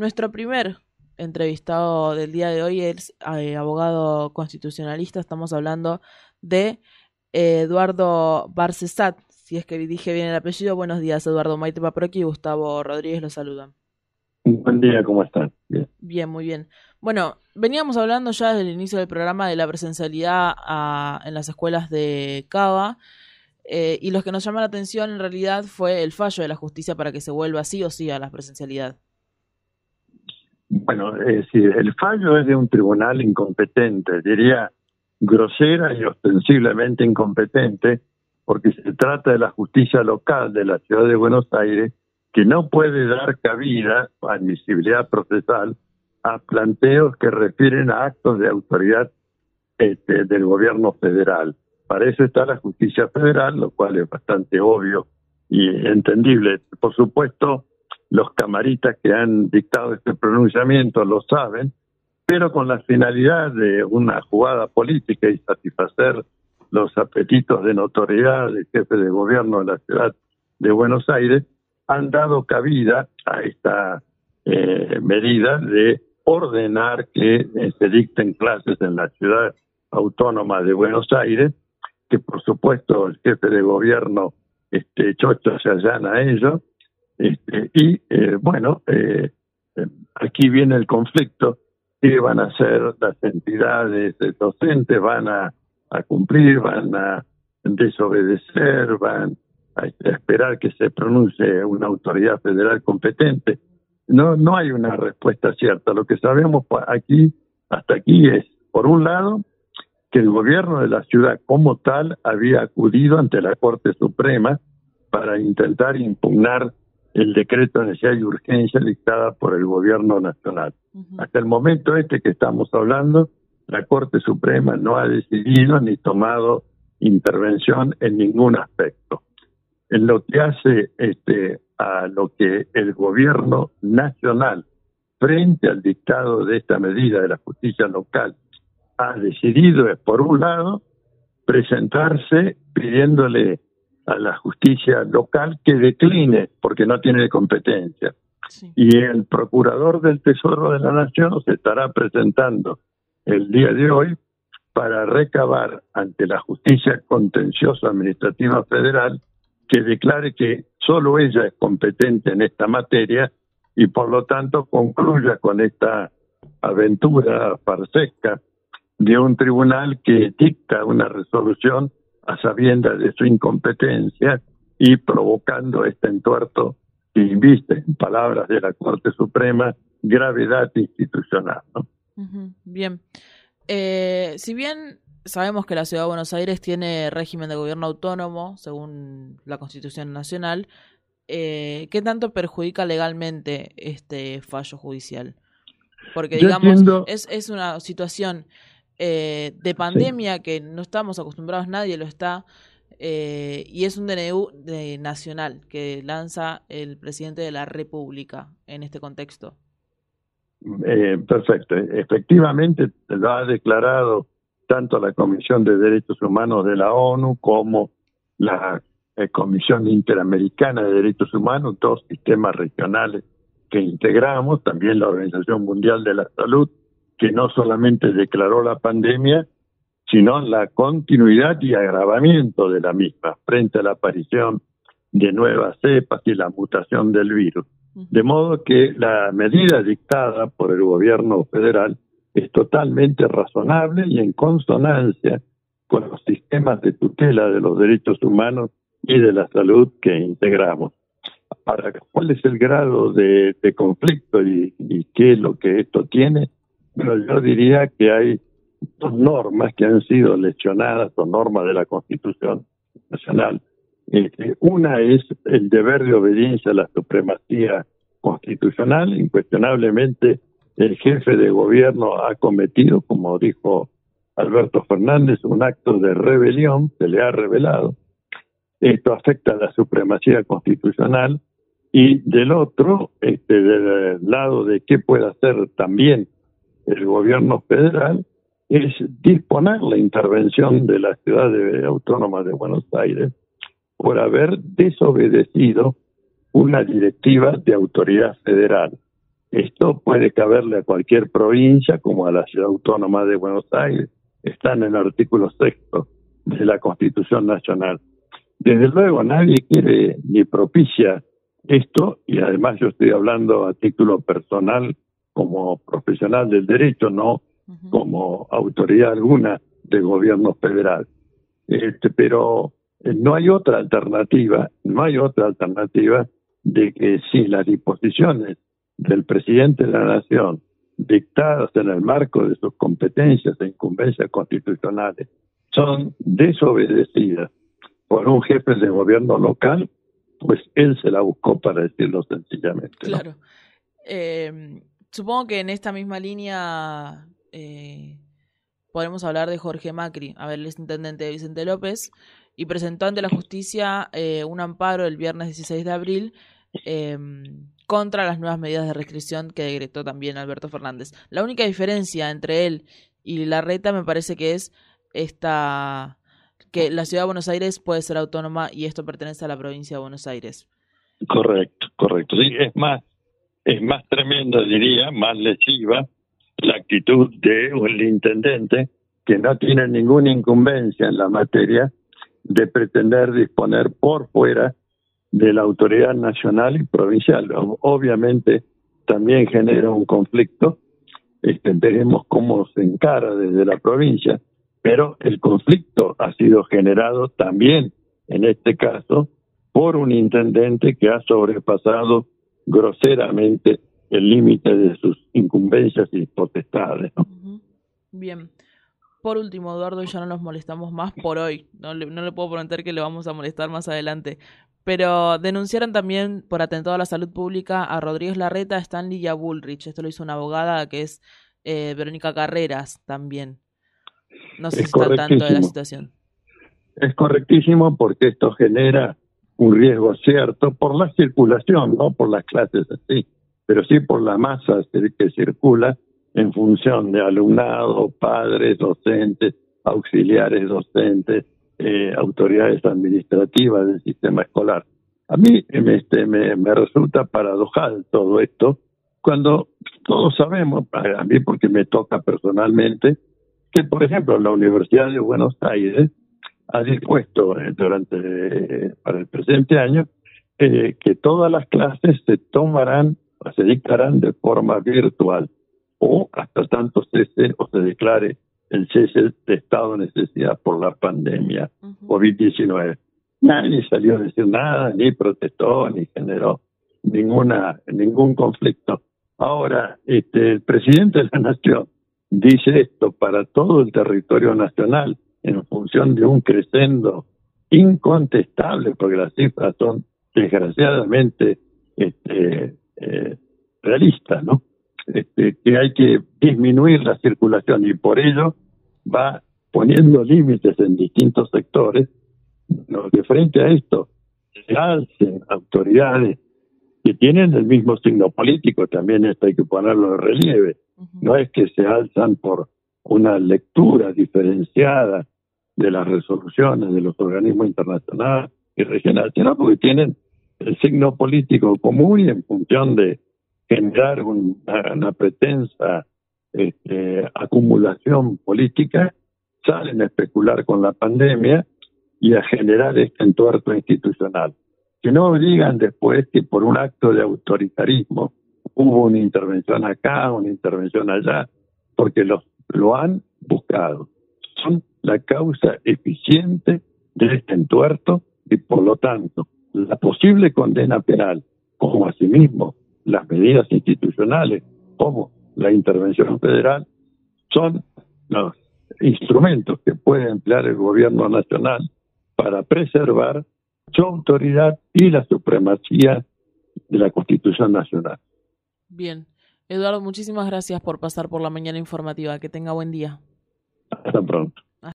nuestro primer entrevistado del día de hoy es eh, abogado constitucionalista. Estamos hablando de eh, Eduardo Barcesat. Si es que dije bien el apellido, buenos días, Eduardo Maite Paproqui y Gustavo Rodríguez los saludan. Buen día, ¿cómo están? Bien. bien, muy bien. Bueno, veníamos hablando ya desde el inicio del programa de la presencialidad en las escuelas de Cava. Eh, y lo que nos llama la atención en realidad fue el fallo de la justicia para que se vuelva sí o sí a la presencialidad. Bueno, es decir, el fallo es de un tribunal incompetente, diría grosera y ostensiblemente incompetente, porque se trata de la justicia local de la ciudad de Buenos Aires, que no puede dar cabida, admisibilidad procesal, a planteos que refieren a actos de autoridad este, del gobierno federal. Para eso está la justicia federal, lo cual es bastante obvio y entendible. Por supuesto, los camaritas que han dictado este pronunciamiento lo saben, pero con la finalidad de una jugada política y satisfacer los apetitos de notoriedad del jefe de gobierno de la ciudad de Buenos Aires, han dado cabida a esta eh, medida de ordenar que eh, se dicten clases en la ciudad autónoma de Buenos Aires que por supuesto el jefe de gobierno este Chocho se allana a ello este, y eh, bueno eh, eh, aquí viene el conflicto. Qué van a hacer las entidades docentes van a, a cumplir van a desobedecer van a esperar que se pronuncie una autoridad federal competente no no hay una respuesta cierta. Lo que sabemos aquí hasta aquí es por un lado que el gobierno de la ciudad como tal había acudido ante la Corte Suprema para intentar impugnar el decreto de necesidad y urgencia dictada por el gobierno nacional. Hasta el momento este que estamos hablando, la Corte Suprema no ha decidido ni tomado intervención en ningún aspecto. En lo que hace este, a lo que el gobierno nacional, frente al dictado de esta medida de la justicia local, ha decidido es, por un lado, presentarse pidiéndole a la justicia local que decline porque no tiene competencia. Y el procurador del Tesoro de la Nación se estará presentando el día de hoy para recabar ante la justicia contenciosa administrativa federal que declare que solo ella es competente en esta materia y por lo tanto concluya con esta aventura farsesca de un tribunal que dicta una resolución a sabiendas de su incompetencia y provocando este entuerto que inviste, en palabras de la Corte Suprema, gravedad institucional. Bien. Eh, si bien sabemos que la Ciudad de Buenos Aires tiene régimen de gobierno autónomo, según la Constitución Nacional, eh, ¿qué tanto perjudica legalmente este fallo judicial? Porque, digamos, es, es una situación eh, de pandemia que no estamos acostumbrados, nadie lo está, eh, y es un DNU de nacional que lanza el presidente de la República en este contexto. Eh, perfecto. Efectivamente, lo ha declarado tanto la Comisión de Derechos Humanos de la ONU como la Comisión Interamericana de Derechos Humanos, dos sistemas regionales que integramos, también la Organización Mundial de la Salud, que no solamente declaró la pandemia, sino la continuidad y agravamiento de la misma frente a la aparición de nuevas cepas y la mutación del virus. De modo que la medida dictada por el gobierno federal es totalmente razonable y en consonancia con los sistemas de tutela de los derechos humanos y de la salud que integramos. Ahora, ¿cuál es el grado de, conflicto y, y, qué es lo que esto tiene? Pero yo diría que hay dos normas que han sido lesionadas, dos normas de la Constitución Nacional. Este, una es el deber de obediencia a la supremacía constitucional. Incuestionablemente, el jefe de gobierno ha cometido, como dijo Alberto Fernández, un acto de rebelión, se le ha revelado. Esto afecta a la supremacía constitucional y del otro, este, del lado de qué puede hacer también el gobierno federal es disponer la intervención de la ciudad autónoma de Buenos Aires por haber desobedecido una directiva de autoridad federal. Esto puede caberle a cualquier provincia como a la ciudad autónoma de Buenos Aires. Está en el artículo sexto de la Constitución Nacional. Desde luego nadie quiere ni propicia esto y además yo estoy hablando a título personal como profesional del derecho, no como autoridad alguna del gobierno federal. Este, pero eh, no hay otra alternativa, no hay otra alternativa de que si las disposiciones del presidente de la nación dictadas en el marco de sus competencias e incumbencias constitucionales son desobedecidas por un jefe de gobierno local, pues él se la buscó para decirlo sencillamente. Claro. Eh, supongo que en esta misma línea eh, podemos hablar de Jorge Macri, a ver, el intendente de Vicente López, y presentó ante la justicia eh, un amparo el viernes 16 de abril em, contra las nuevas medidas de restricción que decretó también Alberto Fernández. La única diferencia entre él y la reta me parece que es esta que la ciudad de Buenos Aires puede ser autónoma y esto pertenece a la provincia de Buenos Aires. Correcto, correcto. Sí, es más, es más tremenda, diría, más lesiva la actitud de un intendente que no tiene ninguna incumbencia en la materia de pretender disponer por fuera de la autoridad nacional y provincial. Obviamente también genera un conflicto, este, veremos cómo se encara desde la provincia, pero el conflicto ha sido generado también, en este caso, por un intendente que ha sobrepasado groseramente el límite de sus incumbencias y potestades. Bien. Por último, Eduardo, ya no nos molestamos más por hoy. No le, no le puedo prometer que le vamos a molestar más adelante. Pero denunciaron también por atentado a la salud pública a Rodríguez Larreta, Stanley y a Bullrich. Esto lo hizo una abogada que es eh, Verónica Carreras también. No sé si está tanto de la situación. Es correctísimo porque esto genera un riesgo cierto por la circulación, no por las clases así, pero sí por la masa que circula en función de alumnado, padres, docentes, auxiliares docentes, eh, autoridades administrativas del sistema escolar. A mí este, me, me resulta paradojal todo esto, cuando todos sabemos, a mí porque me toca personalmente, que por ejemplo la Universidad de Buenos Aires ha dispuesto eh, durante eh, para el presente año que todas las clases se tomarán o se dictarán de forma virtual o hasta tanto cese o se declare el cese de estado de necesidad por la pandemia COVID-19. Nadie salió a decir nada, ni protestó, ni generó ninguna ningún conflicto. Ahora, este, el presidente de la nación dice esto para todo el territorio nacional de un crescendo incontestable, porque las cifras son desgraciadamente este, eh, realistas, ¿no? Este, que hay que disminuir la circulación y por ello va poniendo límites en distintos sectores. No, que frente a esto se alcen autoridades que tienen el mismo signo político, también esto hay que ponerlo en relieve. No es que se alzan por una lectura diferenciada de las resoluciones de los organismos internacionales y regionales, sino porque tienen el signo político común y en función de generar una, pretensa este, acumulación política, salen a especular con la pandemia y a generar este entuerto institucional. Que no digan después que por un acto de autoritarismo hubo una intervención acá, una intervención allá, porque los, lo han buscado. Son la causa eficiente de este entuerto y por lo tanto la posible condena penal, como asimismo las medidas institucionales como la intervención federal son los instrumentos que puede emplear el gobierno nacional para preservar su autoridad y la supremacía de la Constitución Nacional. Bien. Eduardo, muchísimas gracias por pasar por la mañana informativa. Que tenga buen día. Hasta pronto.